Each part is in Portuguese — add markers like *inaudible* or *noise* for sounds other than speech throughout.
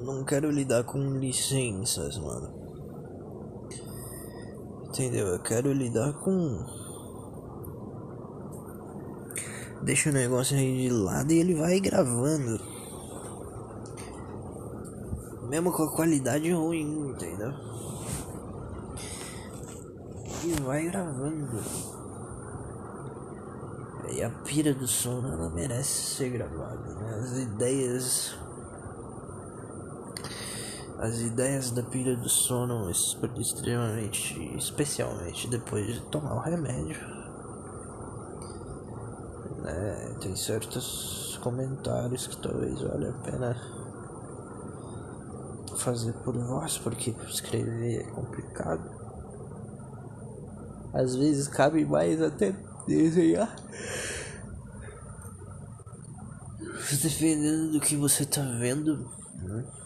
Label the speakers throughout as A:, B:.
A: não quero lidar com licenças, mano. Entendeu? Eu quero lidar com. Deixa o negócio aí de lado e ele vai gravando. Mesmo com a qualidade ruim, entendeu? E vai gravando. E a pira do sono ela merece ser gravada, né? As ideias as ideias da pilha do sono extremamente, especialmente depois de tomar o remédio. Né, tem certos comentários que talvez valha a pena fazer por voz, porque escrever é complicado. Às vezes cabe mais até desenhar. Dependendo do que você tá vendo. Né?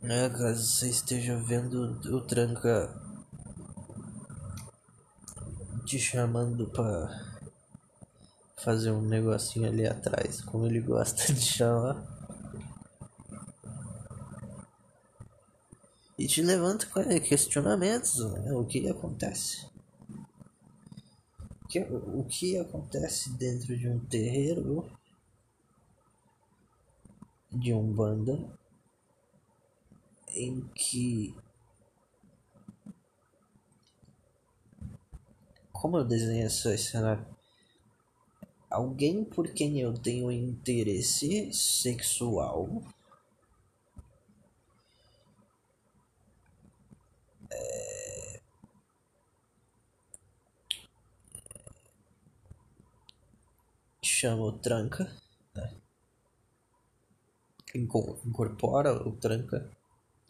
A: É, caso você esteja vendo o tranca te chamando pra fazer um negocinho ali atrás, como ele gosta de chamar. E te levanta questionamentos, né? o que acontece? O que, o que acontece dentro de um terreiro de um banda em que como eu desenho esse cenário alguém por quem eu tenho interesse sexual é... chama o tranca né? incorpora o tranca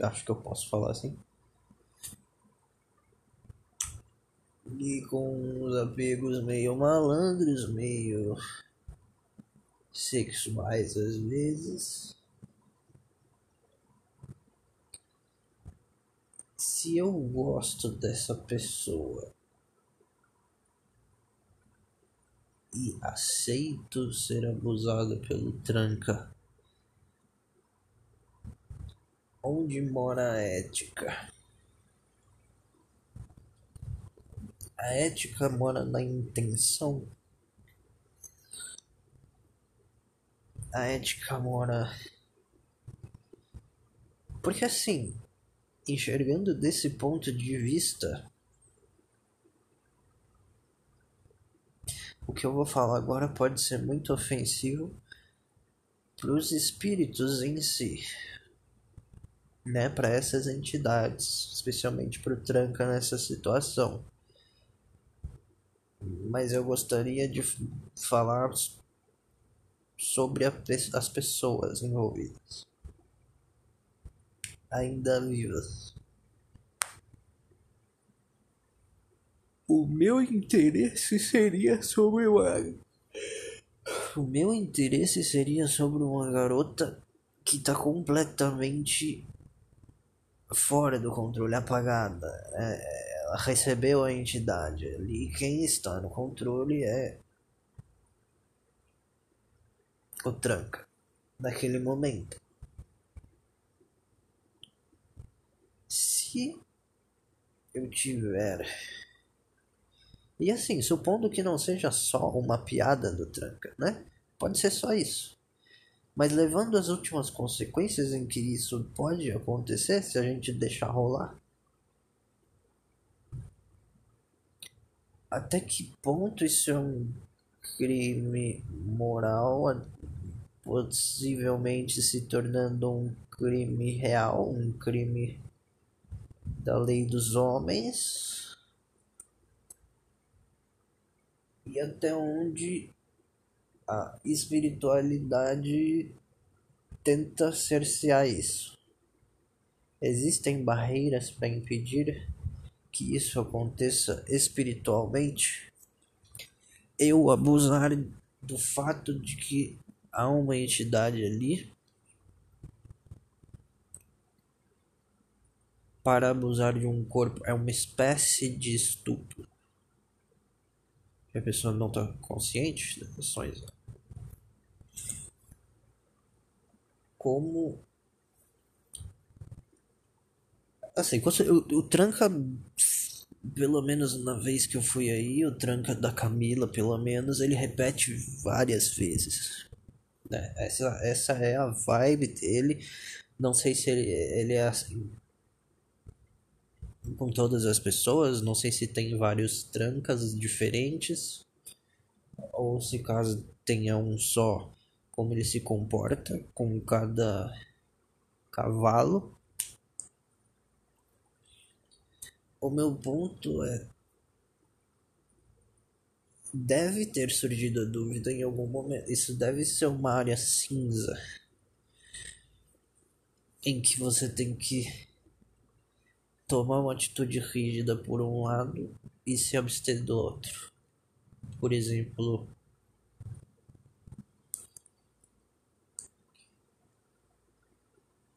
A: Acho que eu posso falar assim. E com os apegos meio malandros, meio sexuais às vezes. Se eu gosto dessa pessoa e aceito ser abusado pelo tranca Onde mora a ética? A ética mora na intenção. A ética mora. Porque assim, enxergando desse ponto de vista, o que eu vou falar agora pode ser muito ofensivo para os espíritos em si né, para essas entidades, especialmente para o Tranca nessa situação. Mas eu gostaria de falar sobre a, as pessoas envolvidas, ainda vivas. O meu interesse seria sobre uma. O meu interesse seria sobre uma garota que está completamente fora do controle, apagada. É, ela recebeu a entidade ali. Quem está no controle é o tranca naquele momento. Se eu tiver. E assim, supondo que não seja só uma piada do tranca, né? Pode ser só isso. Mas levando as últimas consequências em que isso pode acontecer se a gente deixar rolar. Até que ponto isso é um crime moral, possivelmente se tornando um crime real, um crime da lei dos homens? E até onde a espiritualidade tenta cercear isso. Existem barreiras para impedir que isso aconteça espiritualmente? Eu abusar do fato de que há uma entidade ali para abusar de um corpo é uma espécie de estupro. A pessoa não está consciente das ações como Assim, o, o tranca. Pelo menos na vez que eu fui aí, o tranca da Camila, pelo menos, ele repete várias vezes. Né? Essa, essa é a vibe dele. Não sei se ele, ele é assim com todas as pessoas. Não sei se tem vários trancas diferentes ou se caso tenha um só, como ele se comporta com cada cavalo. O meu ponto é deve ter surgido a dúvida em algum momento. Isso deve ser uma área cinza em que você tem que tomar uma atitude rígida por um lado e se abster do outro. Por exemplo,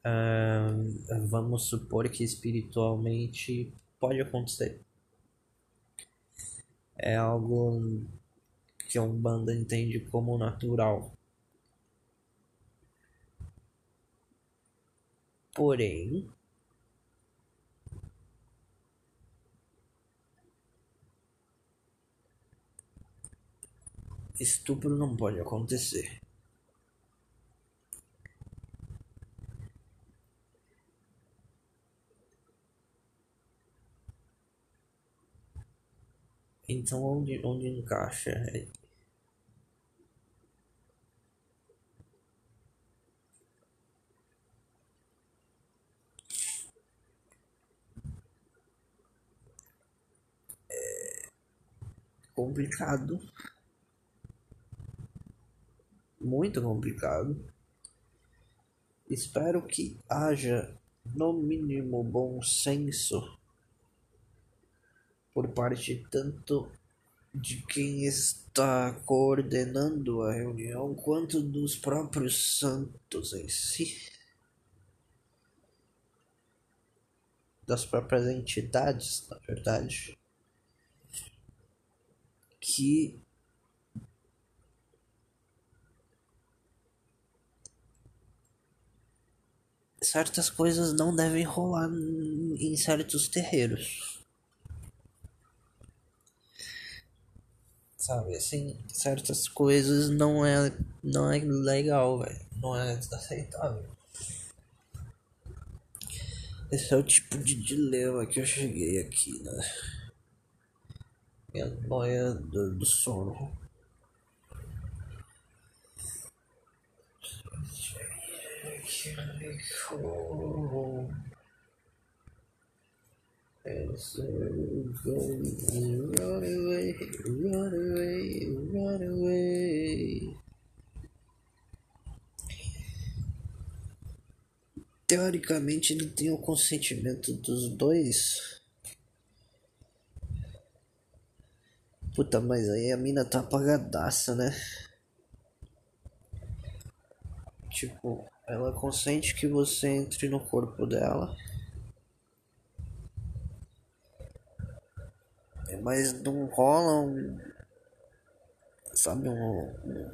A: uh, vamos supor que espiritualmente pode acontecer. É algo que a Umbanda entende como natural. Porém, estupro não pode acontecer. Então onde, onde encaixa? É complicado muito complicado. Espero que haja, no mínimo, bom senso por parte tanto de quem está coordenando a reunião quanto dos próprios santos em si, das próprias entidades, na verdade, que certas coisas não devem rolar em certos terreiros. Sabe, assim, certas coisas não é não é legal, velho. Não é aceitável. Esse é o tipo de dilema que eu cheguei aqui, né? Minha noia do, do sono. Run away, run away, run away. Teoricamente ele tem o consentimento dos dois. Puta, mas aí a mina tá apagadaça, né? Tipo, ela consente que você entre no corpo dela. Mas não rola um. Sabe, um.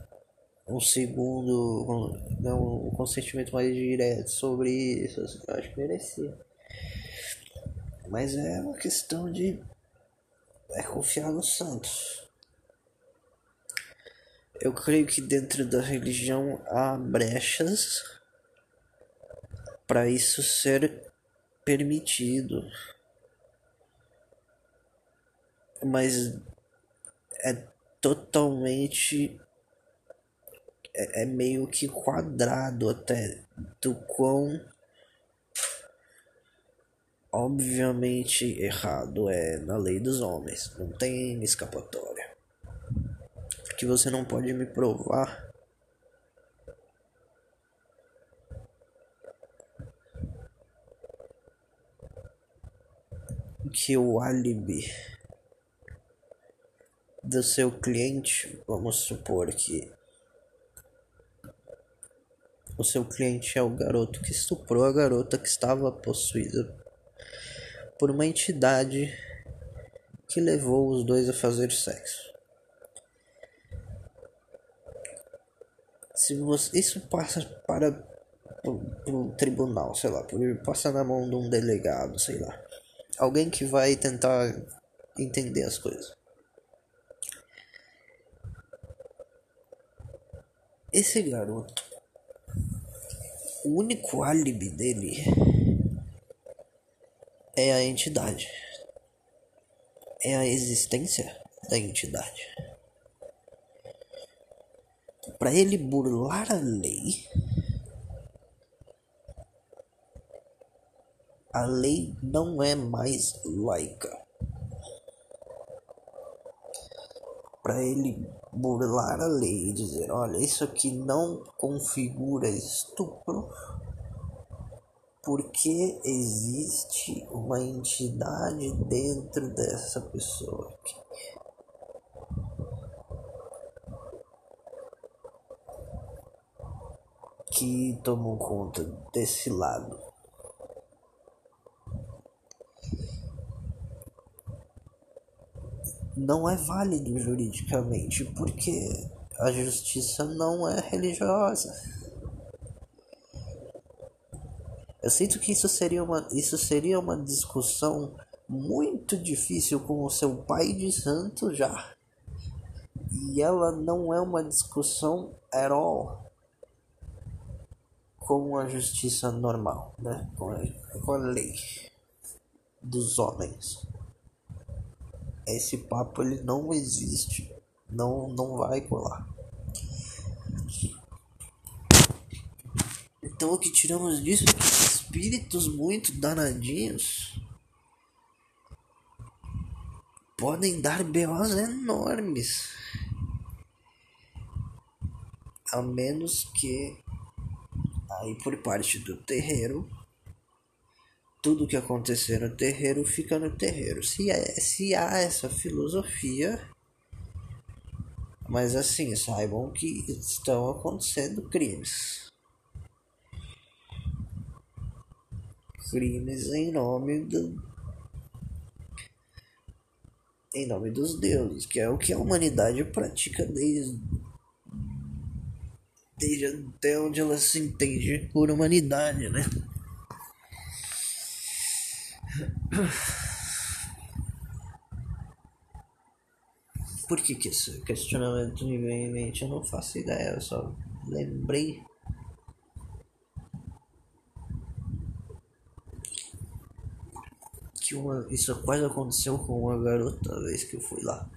A: Um segundo. Um, um consentimento mais direto sobre isso. Assim, eu acho que merecia. Mas é uma questão de. É confiar no Santos. Eu creio que dentro da religião há brechas para isso ser permitido. Mas é totalmente é, é meio que quadrado até do quão obviamente errado é na lei dos homens. Não tem escapatória que você não pode me provar. Que o álibi do seu cliente, vamos supor que o seu cliente é o garoto que estuprou a garota que estava possuída por uma entidade que levou os dois a fazer sexo. Se você, isso passa para pro, pro tribunal, sei lá, por passar na mão de um delegado, sei lá. Alguém que vai tentar entender as coisas. Esse garoto, o único álibi dele é a entidade, é a existência da entidade. Para ele burlar a lei, a lei não é mais laica. Para ele burlar a lei e dizer: olha, isso aqui não configura estupro, porque existe uma entidade dentro dessa pessoa aqui. Que tomam conta desse lado. Não é válido juridicamente, porque a justiça não é religiosa. Eu sinto que isso seria uma, isso seria uma discussão muito difícil com o seu pai de santo já. E ela não é uma discussão at all com a justiça normal, né? com, a, com a lei dos homens esse papo ele não existe. Não, não vai colar. Então o que tiramos disso é que espíritos muito danadinhos podem dar BOs enormes. A menos que aí por parte do terreiro tudo que acontecer no terreiro fica no terreiro. Se, é, se há essa filosofia, mas assim, saibam que estão acontecendo crimes. Crimes em nome do. Em nome dos deuses, que é o que a humanidade pratica desde. Desde até onde ela se entende por humanidade, né? Por que, que esse questionamento me veio em mente? Eu não faço ideia, eu só lembrei. Que uma, isso quase aconteceu com uma garota a vez que eu fui lá.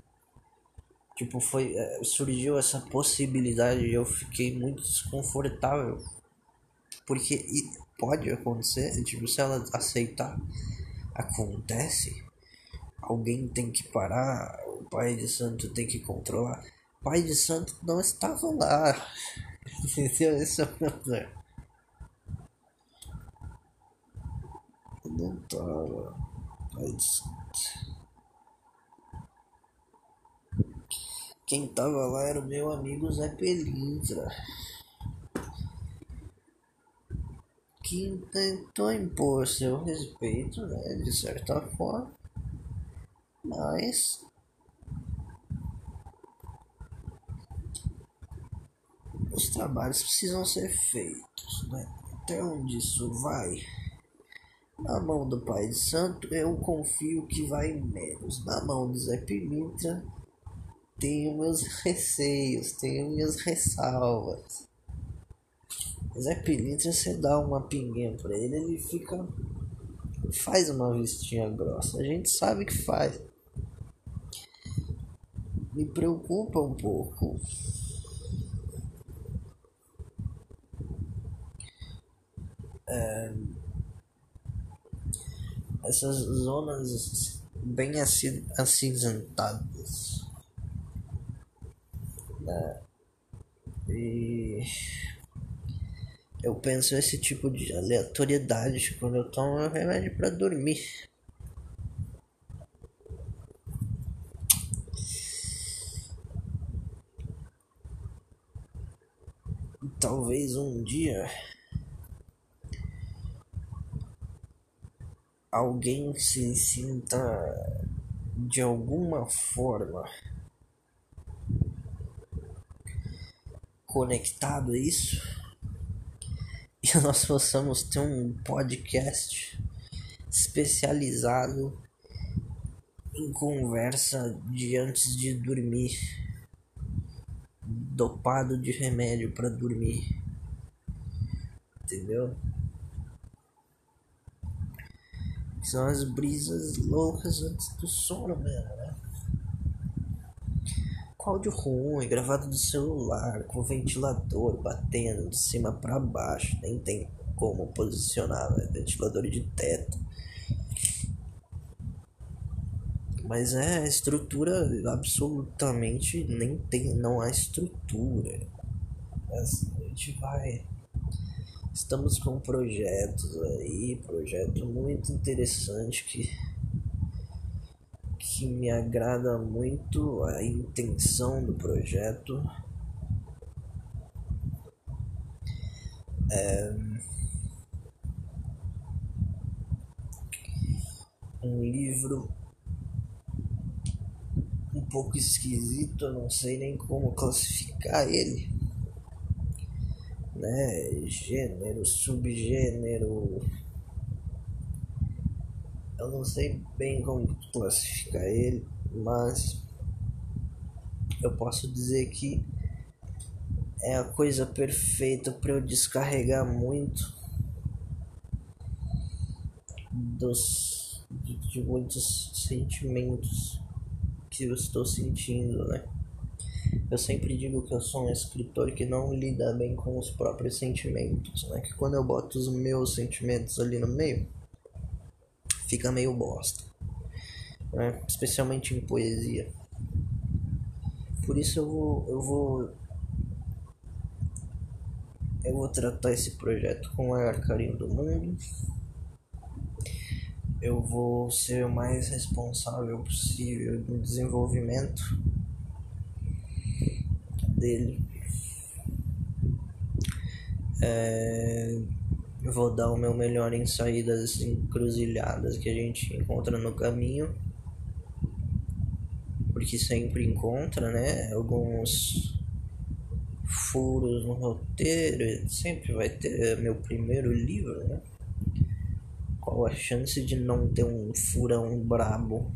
A: Tipo, foi. É, surgiu essa possibilidade e eu fiquei muito desconfortável. Porque pode acontecer, tipo, se ela aceitar acontece, alguém tem que parar, o pai de santo tem que controlar. O pai de santo não estava lá. *laughs* Entendeu? Esse é o problema. Não estava. Pai de santo. Quem tava lá era o meu amigo Zé Pelintra. Que tentou impor seu respeito, né, de certa forma, mas os trabalhos precisam ser feitos, né? Até onde isso vai? Na mão do Pai de Santo, eu confio que vai menos. Na mão do Zé Pimenta, tenho meus *laughs* receios, tenho minhas ressalvas. Zé Pilintra, você dá uma pinguinha pra ele, ele fica. Faz uma vestinha grossa. A gente sabe que faz. Me preocupa um pouco. É, essas zonas bem acinzentadas. Né? E eu penso esse tipo de aleatoriedade quando eu tomo remédio para dormir. Talvez um dia alguém se sinta de alguma forma conectado a isso que *laughs* nós possamos ter um podcast especializado em conversa de antes de dormir, dopado de remédio para dormir, entendeu? São as brisas loucas antes do sono mesmo, né? Áudio ruim, gravado do celular, com ventilador batendo de cima para baixo, nem tem como posicionar, né? ventilador de teto. Mas é estrutura absolutamente nem tem, não há estrutura. Mas a gente vai Estamos com projetos aí, projeto muito interessante que que me agrada muito a intenção do projeto. É um livro um pouco esquisito, eu não sei nem como classificar ele né? Gênero, subgênero. Eu não sei bem como classificar ele, mas eu posso dizer que é a coisa perfeita para eu descarregar muito dos de, de muitos sentimentos que eu estou sentindo, né? Eu sempre digo que eu sou um escritor que não lida bem com os próprios sentimentos, né? Que quando eu boto os meus sentimentos ali no meio, fica meio bosta, né? Especialmente em poesia. Por isso eu vou, eu vou, eu vou tratar esse projeto com o maior carinho do mundo. Eu vou ser o mais responsável possível no desenvolvimento dele. É, vou dar o meu melhor em saídas encruzilhadas que a gente encontra no caminho. Porque sempre encontra, né? Alguns furos no roteiro. Sempre vai ter meu primeiro livro, né? Qual a chance de não ter um furão brabo?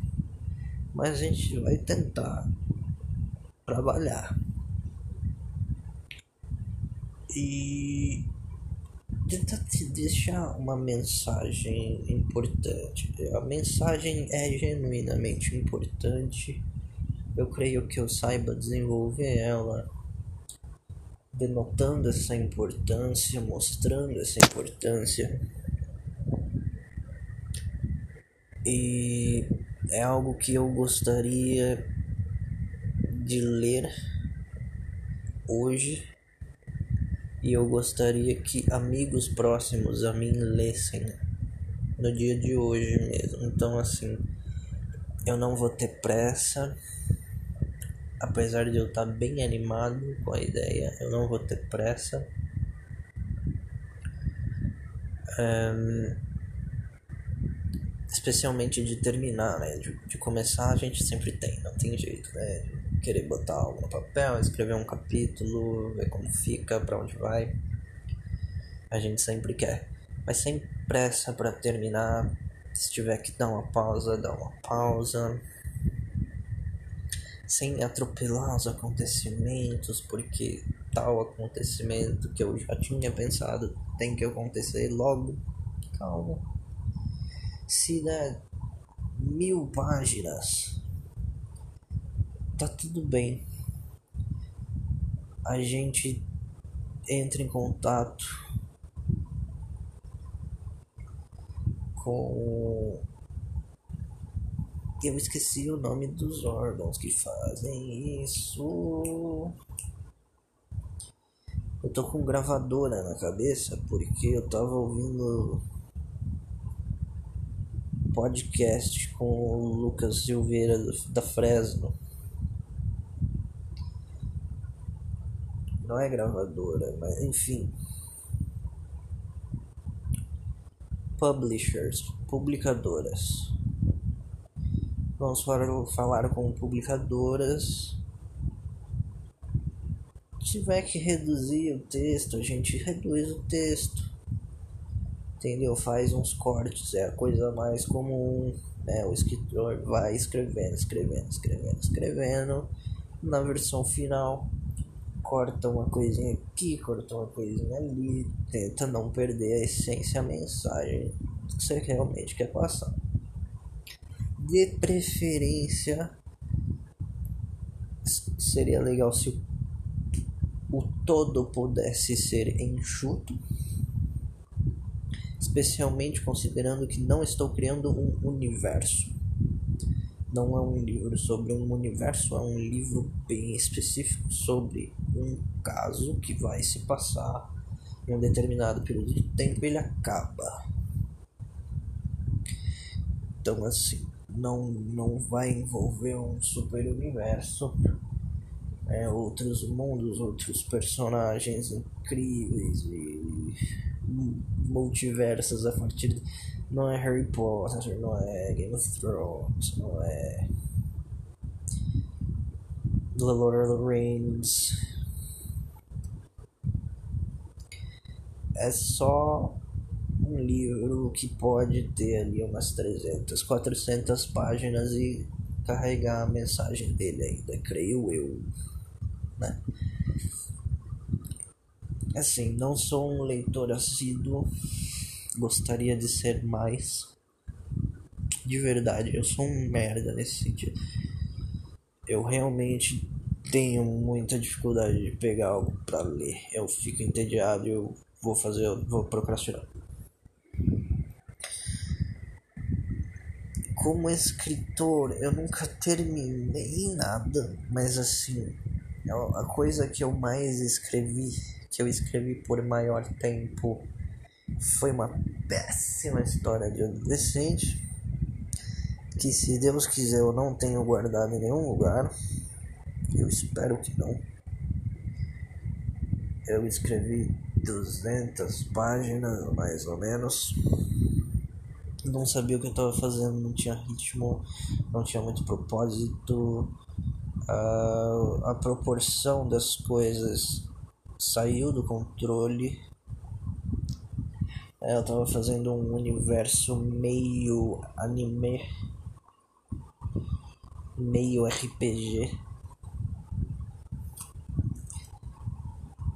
A: Mas a gente vai tentar trabalhar e tentar te deixar uma mensagem importante. A mensagem é genuinamente importante. Eu creio que eu saiba desenvolver ela denotando essa importância, mostrando essa importância. E é algo que eu gostaria de ler hoje e eu gostaria que amigos próximos a mim lessem no dia de hoje mesmo. Então, assim, eu não vou ter pressa, apesar de eu estar bem animado com a ideia, eu não vou ter pressa. Um, especialmente de terminar, né? De, de começar a gente sempre tem, não tem jeito, né? Querer botar algo no papel, escrever um capítulo, ver como fica, para onde vai. A gente sempre quer, mas sem pressa para terminar. Se tiver que dar uma pausa, dá uma pausa. Sem atropelar os acontecimentos, porque tal acontecimento que eu já tinha pensado tem que acontecer logo. Calma. Se der mil páginas tá tudo bem. A gente entra em contato com. Eu esqueci o nome dos órgãos que fazem isso. Eu tô com gravadora na cabeça porque eu tava ouvindo podcast com o Lucas Silveira da Fresno. Não é gravadora, mas enfim. Publishers, publicadoras. Vamos falar com publicadoras. Se tiver que reduzir o texto, a gente reduz o texto. entendeu? Faz uns cortes, é a coisa mais comum, né? O escritor vai escrevendo, escrevendo, escrevendo, escrevendo, na versão final corta uma coisinha aqui, corta uma coisinha ali, tenta não perder a essência, a mensagem que você realmente quer passar. De preferência, seria legal se o todo pudesse ser enxuto, especialmente considerando que não estou criando um universo. Não é um livro sobre um universo, é um livro bem específico sobre um caso que vai se passar em um determinado período de tempo ele acaba. Então assim, não, não vai envolver um super universo, é, outros mundos, outros personagens incríveis e multiversos a partir de... não é Harry Potter, não é Game of Thrones, não é The Lord of the Rings. É só um livro que pode ter ali umas 300, 400 páginas e carregar a mensagem dele ainda, creio eu, né? Assim, não sou um leitor assíduo, gostaria de ser mais. De verdade, eu sou um merda nesse sentido. Eu realmente tenho muita dificuldade de pegar algo para ler. Eu fico entediado eu vou fazer, vou procrastinar. Como escritor, eu nunca terminei nada, mas assim, é a coisa que eu mais escrevi que eu escrevi por maior tempo foi uma péssima história de adolescente que se Deus quiser eu não tenho guardado em nenhum lugar. Eu espero que não. Eu escrevi 200 páginas, mais ou menos. Não sabia o que eu estava fazendo, não tinha ritmo, não tinha muito propósito. Uh, a proporção das coisas saiu do controle. É, eu tava fazendo um universo meio anime, meio RPG.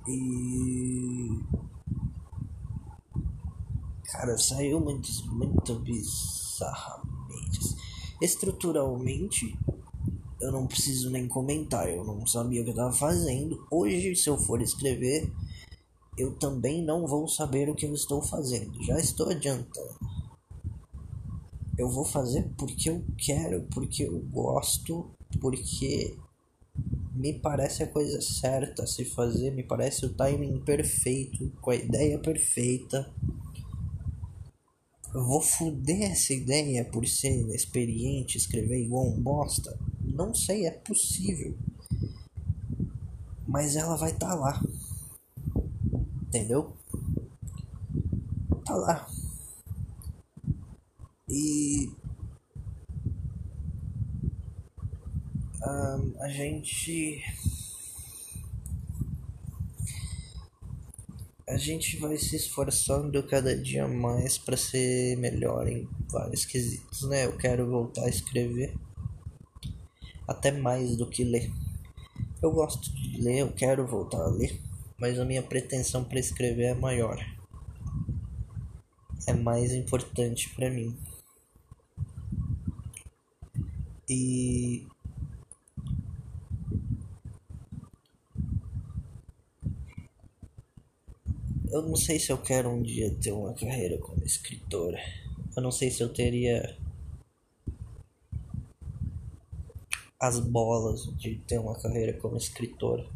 A: E. Cara, saiu muito, muito bizarramente. Estruturalmente, eu não preciso nem comentar, eu não sabia o que eu estava fazendo. Hoje, se eu for escrever, eu também não vou saber o que eu estou fazendo. Já estou adiantando. Eu vou fazer porque eu quero, porque eu gosto, porque me parece a coisa certa a se fazer, me parece o timing perfeito, com a ideia perfeita. Eu vou fuder essa ideia por ser inexperiente, escrever igual um bosta. Não sei, é possível. Mas ela vai estar tá lá. Entendeu? Tá lá. E. Um, a gente. A gente vai se esforçando cada dia mais para ser melhor em vários quesitos, né? Eu quero voltar a escrever até mais do que ler. Eu gosto de ler, eu quero voltar a ler, mas a minha pretensão para escrever é maior. É mais importante para mim. E eu não sei se eu quero um dia ter uma carreira como escritora. Eu não sei se eu teria as bolas de ter uma carreira como escritor.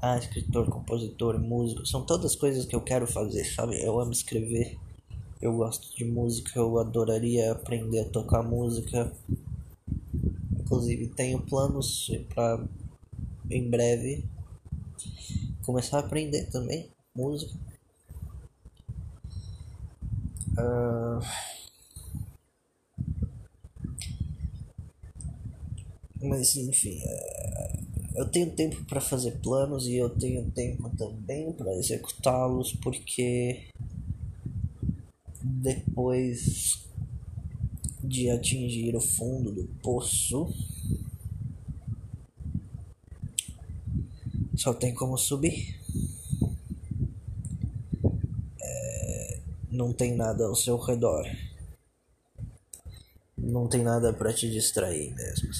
A: Ah, escritor, compositor, músico, são todas coisas que eu quero fazer, sabe? Eu amo escrever, eu gosto de música, eu adoraria aprender a tocar música. Inclusive, tenho planos para em breve começar a aprender também música. Uh Mas enfim, é, eu tenho tempo para fazer planos e eu tenho tempo também para executá-los porque depois de atingir o fundo do poço, só tem como subir. Não tem nada ao seu redor. Não tem nada para te distrair mesmo.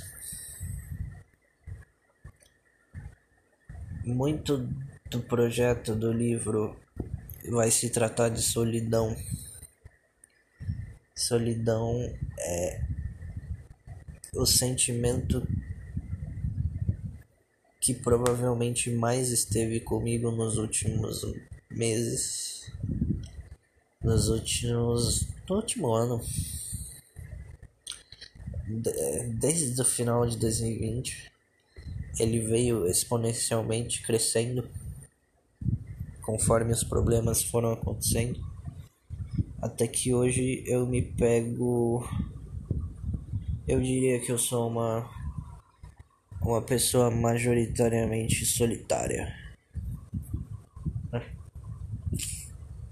A: Muito do projeto do livro vai se tratar de solidão. Solidão é o sentimento que provavelmente mais esteve comigo nos últimos meses, nos últimos, no último ano, desde o final de 2020, ele veio exponencialmente crescendo conforme os problemas foram acontecendo. Até que hoje eu me pego. Eu diria que eu sou uma. Uma pessoa majoritariamente solitária.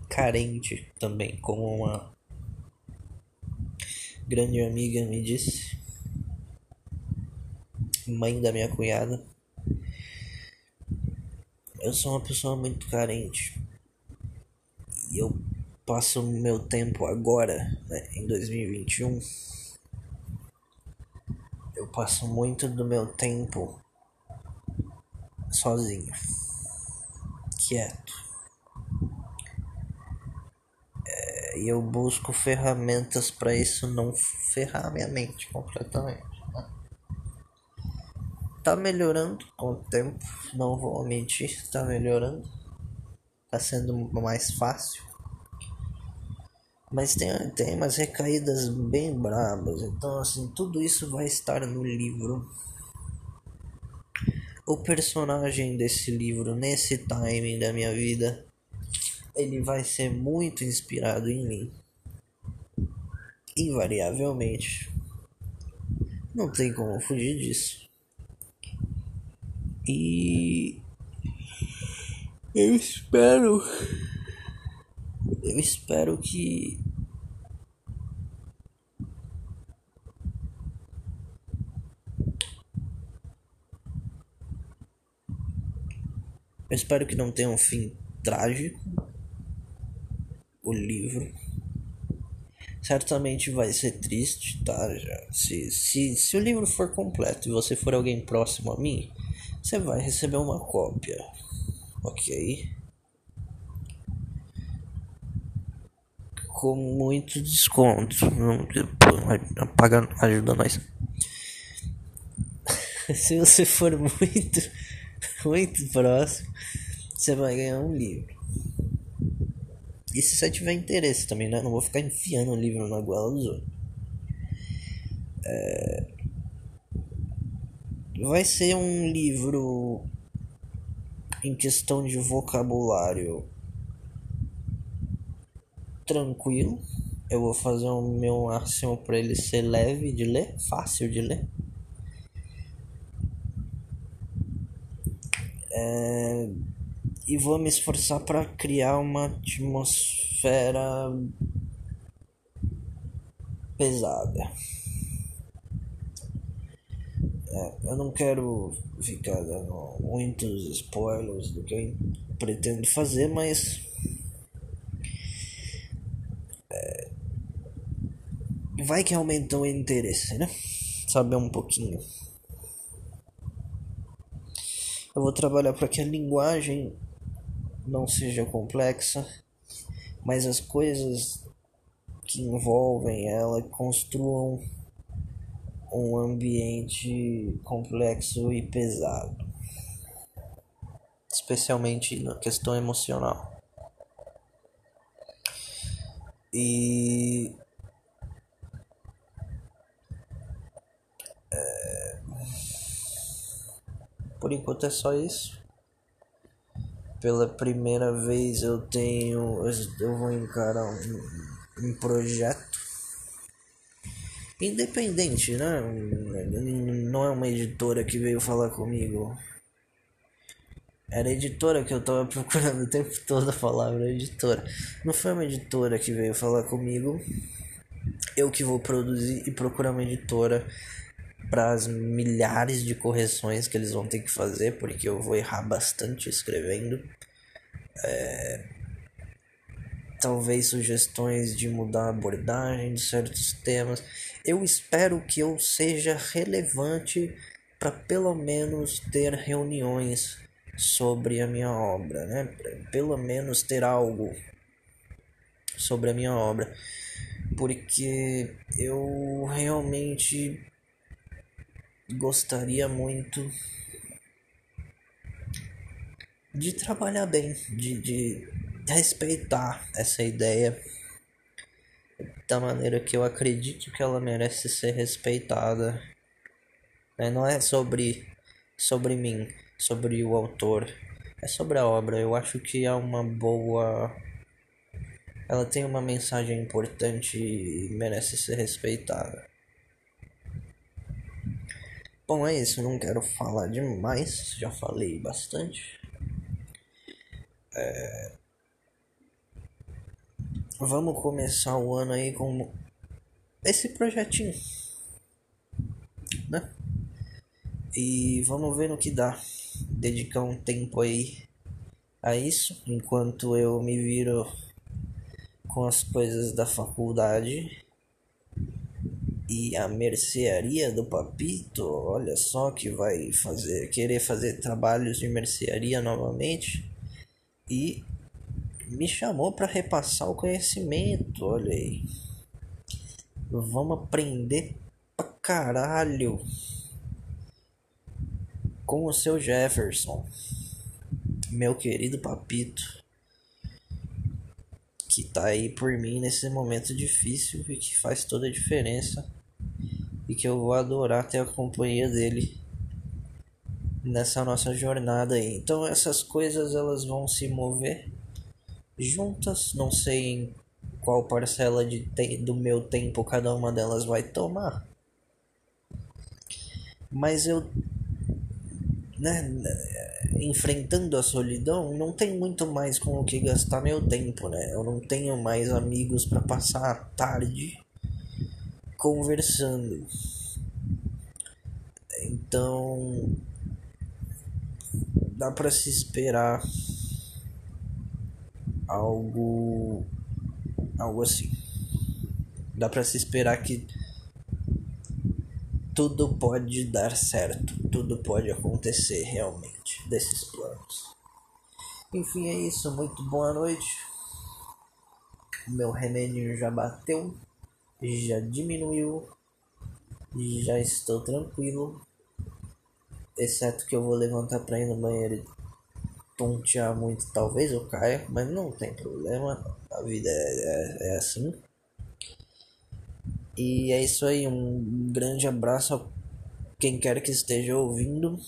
A: Carente também, como uma grande amiga me disse. Mãe da minha cunhada eu sou uma pessoa muito carente. E eu passo meu tempo agora, né, em 2021. Eu passo muito do meu tempo sozinho, quieto. É, e eu busco ferramentas para isso não ferrar minha mente completamente tá melhorando com o tempo, não vou mentir, tá melhorando. Tá sendo mais fácil. Mas tem, tem umas recaídas bem brabas. Então, assim, tudo isso vai estar no livro. O personagem desse livro, nesse timing da minha vida, ele vai ser muito inspirado em mim. Invariavelmente. Não tem como fugir disso. E eu espero eu espero que Eu espero que não tenha um fim trágico o livro. Certamente vai ser triste, tá? Já. Se, se, se o livro for completo e você for alguém próximo a mim, você vai receber uma cópia, ok? Com muito desconto, paga, ajuda nós. *laughs* Se você for muito, muito próximo, você vai ganhar um livro. E se você tiver interesse também, né? Não vou ficar enfiando o livro na goela dos outros. É, vai ser um livro em questão de vocabulário tranquilo. Eu vou fazer o meu máximo para ele ser leve de ler, fácil de ler. É, e vou me esforçar para criar uma atmosfera pesada. É, eu não quero ficar dando muitos spoilers do que eu pretendo fazer, mas. É, vai que aumentou o interesse, né? Saber um pouquinho. Eu vou trabalhar para que a linguagem não seja complexa, mas as coisas que envolvem ela construam um ambiente complexo e pesado, especialmente na questão emocional. E é, por enquanto é só isso. Pela primeira vez eu tenho. Eu vou encarar um, um projeto independente, né? Não é uma editora que veio falar comigo. Era editora que eu tava *laughs* procurando o tempo todo a palavra editora. Não foi uma editora que veio falar comigo. Eu que vou produzir e procurar uma editora para as milhares de correções que eles vão ter que fazer, porque eu vou errar bastante escrevendo. É... Talvez sugestões de mudar a abordagem de certos temas. Eu espero que eu seja relevante para pelo menos ter reuniões sobre a minha obra, né? Pelo menos ter algo sobre a minha obra, porque eu realmente gostaria muito de trabalhar bem, de, de respeitar essa ideia da maneira que eu acredito que ela merece ser respeitada. Né? Não é sobre, sobre mim, sobre o autor, é sobre a obra. Eu acho que é uma boa. Ela tem uma mensagem importante e merece ser respeitada. Bom, é isso, não quero falar demais, já falei bastante. É... Vamos começar o ano aí com esse projetinho, né? E vamos ver no que dá. Dedicar um tempo aí a isso, enquanto eu me viro com as coisas da faculdade e a mercearia do Papito, olha só que vai fazer, querer fazer trabalhos de mercearia novamente e me chamou para repassar o conhecimento, olha aí. Vamos aprender pra caralho com o seu Jefferson, meu querido Papito, que tá aí por mim nesse momento difícil e que faz toda a diferença e que eu vou adorar ter a companhia dele nessa nossa jornada aí. Então essas coisas elas vão se mover juntas, não sei em qual parcela de do meu tempo cada uma delas vai tomar. Mas eu né, enfrentando a solidão, não tem muito mais com o que gastar meu tempo, né? Eu não tenho mais amigos para passar a tarde conversando. Então dá para se esperar algo algo assim. Dá para se esperar que tudo pode dar certo, tudo pode acontecer realmente desses planos. Enfim, é isso, muito boa noite. Meu remédio já bateu já diminuiu, já estou tranquilo, exceto que eu vou levantar para ir no banheiro e tontear muito, talvez eu caia, mas não tem problema, a vida é, é, é assim. E é isso aí, um grande abraço a quem quer que esteja ouvindo.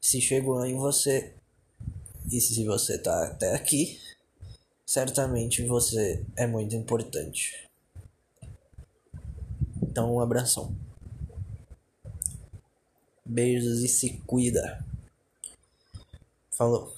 A: Se chegou em você e se você tá até aqui, certamente você é muito importante. Então, um abração. Beijos e se cuida. Falou.